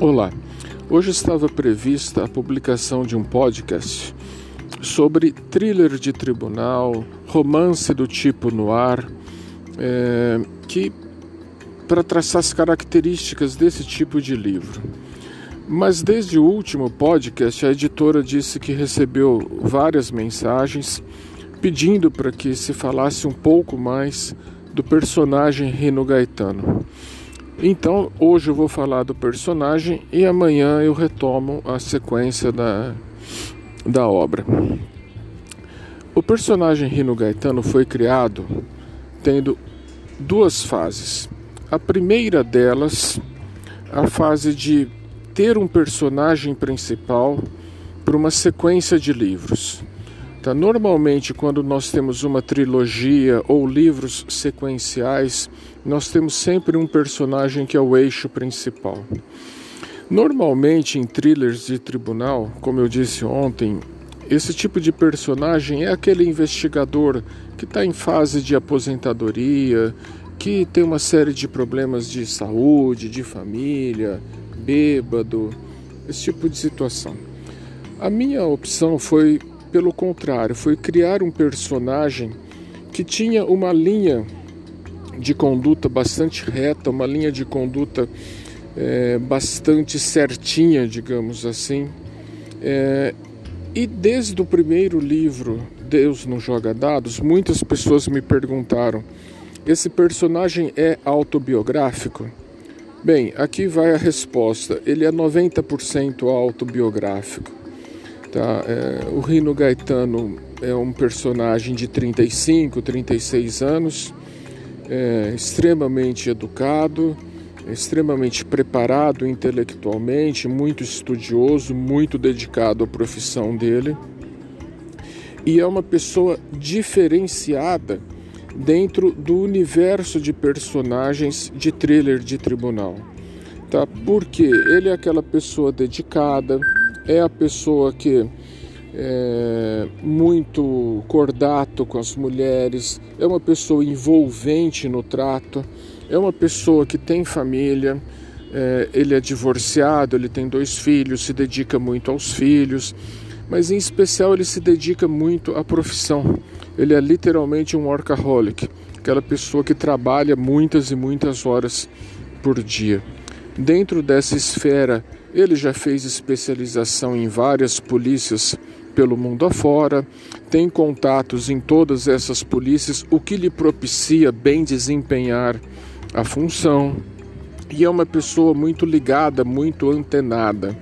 Olá, hoje estava prevista a publicação de um podcast sobre thriller de tribunal, romance do tipo noir, é, que para traçar as características desse tipo de livro. Mas desde o último podcast, a editora disse que recebeu várias mensagens pedindo para que se falasse um pouco mais do personagem Rino Gaetano. Então, hoje eu vou falar do personagem e amanhã eu retomo a sequência da, da obra. O personagem Rino Gaetano foi criado tendo duas fases. A primeira delas, a fase de ter um personagem principal para uma sequência de livros. Tá? Normalmente, quando nós temos uma trilogia ou livros sequenciais, nós temos sempre um personagem que é o eixo principal. Normalmente, em thrillers de tribunal, como eu disse ontem, esse tipo de personagem é aquele investigador que está em fase de aposentadoria, que tem uma série de problemas de saúde, de família, bêbado, esse tipo de situação. A minha opção foi pelo contrário, foi criar um personagem que tinha uma linha de conduta bastante reta, uma linha de conduta é, bastante certinha, digamos assim. É, e desde o primeiro livro, Deus não joga dados, muitas pessoas me perguntaram: esse personagem é autobiográfico? Bem, aqui vai a resposta: ele é 90% autobiográfico. Tá? É, o Rino Gaetano é um personagem de 35, 36 anos, é, extremamente educado, extremamente preparado intelectualmente, muito estudioso, muito dedicado à profissão dele. E é uma pessoa diferenciada dentro do universo de personagens de thriller de tribunal. Tá? Porque ele é aquela pessoa dedicada, é a pessoa que é muito cordato com as mulheres, é uma pessoa envolvente no trato, é uma pessoa que tem família, é, ele é divorciado, ele tem dois filhos, se dedica muito aos filhos, mas em especial ele se dedica muito à profissão. Ele é literalmente um workaholic, aquela pessoa que trabalha muitas e muitas horas por dia. Dentro dessa esfera ele já fez especialização em várias polícias pelo mundo afora, tem contatos em todas essas polícias, o que lhe propicia bem desempenhar a função. E é uma pessoa muito ligada, muito antenada.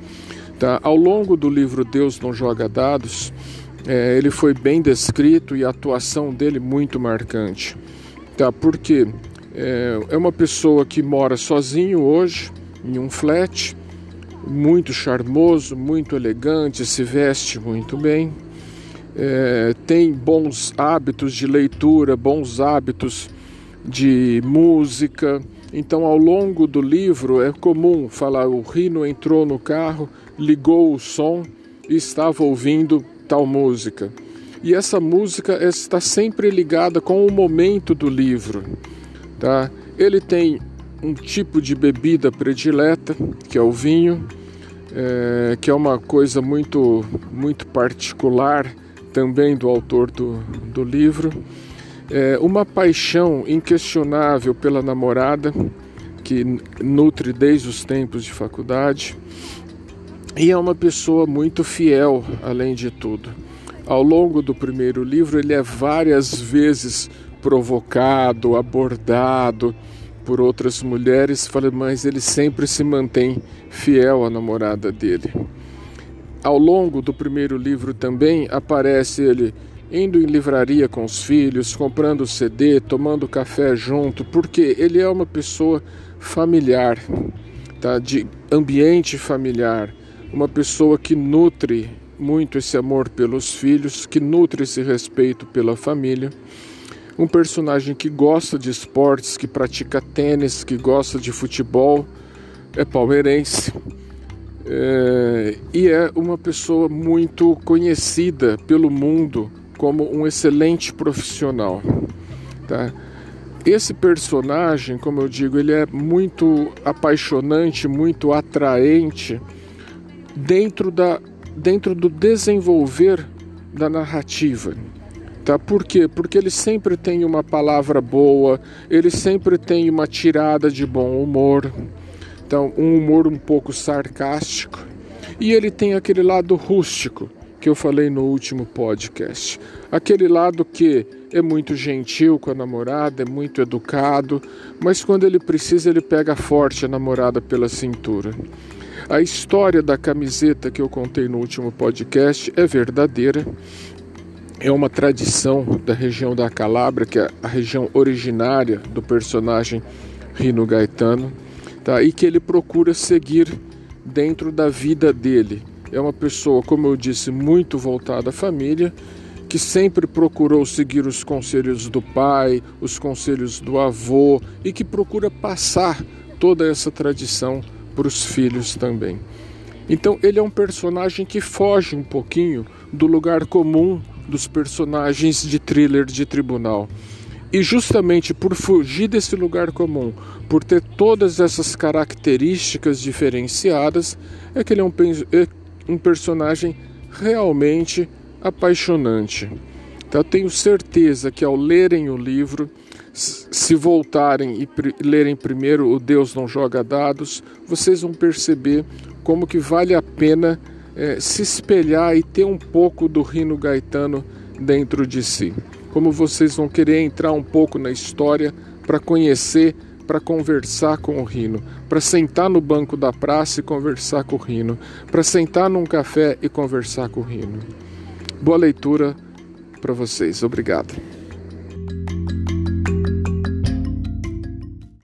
Tá? Ao longo do livro Deus Não Joga Dados, é, ele foi bem descrito e a atuação dele muito marcante. Tá? Porque é, é uma pessoa que mora sozinho hoje, em um flat, muito charmoso, muito elegante, se veste muito bem, é, tem bons hábitos de leitura, bons hábitos de música. Então, ao longo do livro, é comum falar: o Rino entrou no carro, ligou o som e estava ouvindo tal música. E essa música está sempre ligada com o momento do livro. Tá? Ele tem um tipo de bebida predileta, que é o vinho, é, que é uma coisa muito, muito particular também do autor do, do livro. É uma paixão inquestionável pela namorada, que nutre desde os tempos de faculdade, e é uma pessoa muito fiel, além de tudo. Ao longo do primeiro livro, ele é várias vezes provocado, abordado, por outras mulheres, falei, mas ele sempre se mantém fiel à namorada dele. Ao longo do primeiro livro também aparece ele indo em livraria com os filhos, comprando CD, tomando café junto, porque ele é uma pessoa familiar, tá? de ambiente familiar, uma pessoa que nutre muito esse amor pelos filhos, que nutre esse respeito pela família um personagem que gosta de esportes, que pratica tênis, que gosta de futebol, é palmeirense é, e é uma pessoa muito conhecida pelo mundo como um excelente profissional. Tá? esse personagem, como eu digo, ele é muito apaixonante, muito atraente dentro, da, dentro do desenvolver da narrativa. Tá? Por quê? Porque ele sempre tem uma palavra boa, ele sempre tem uma tirada de bom humor, então um humor um pouco sarcástico, e ele tem aquele lado rústico que eu falei no último podcast. Aquele lado que é muito gentil com a namorada, é muito educado, mas quando ele precisa, ele pega forte a namorada pela cintura. A história da camiseta que eu contei no último podcast é verdadeira. É uma tradição da região da Calabria, que é a região originária do personagem Rino Gaetano, tá? e que ele procura seguir dentro da vida dele. É uma pessoa, como eu disse, muito voltada à família, que sempre procurou seguir os conselhos do pai, os conselhos do avô e que procura passar toda essa tradição para os filhos também. Então, ele é um personagem que foge um pouquinho do lugar comum dos personagens de thriller de tribunal. E justamente por fugir desse lugar comum, por ter todas essas características diferenciadas, é que ele é um, é um personagem realmente apaixonante. Então, eu tenho certeza que ao lerem o livro, se voltarem e lerem primeiro O Deus Não Joga Dados, vocês vão perceber como que vale a pena é, se espelhar e ter um pouco do Rino Gaetano dentro de si. Como vocês vão querer entrar um pouco na história para conhecer, para conversar com o Rino, para sentar no banco da praça e conversar com o Rino, para sentar num café e conversar com o Rino. Boa leitura para vocês. Obrigado.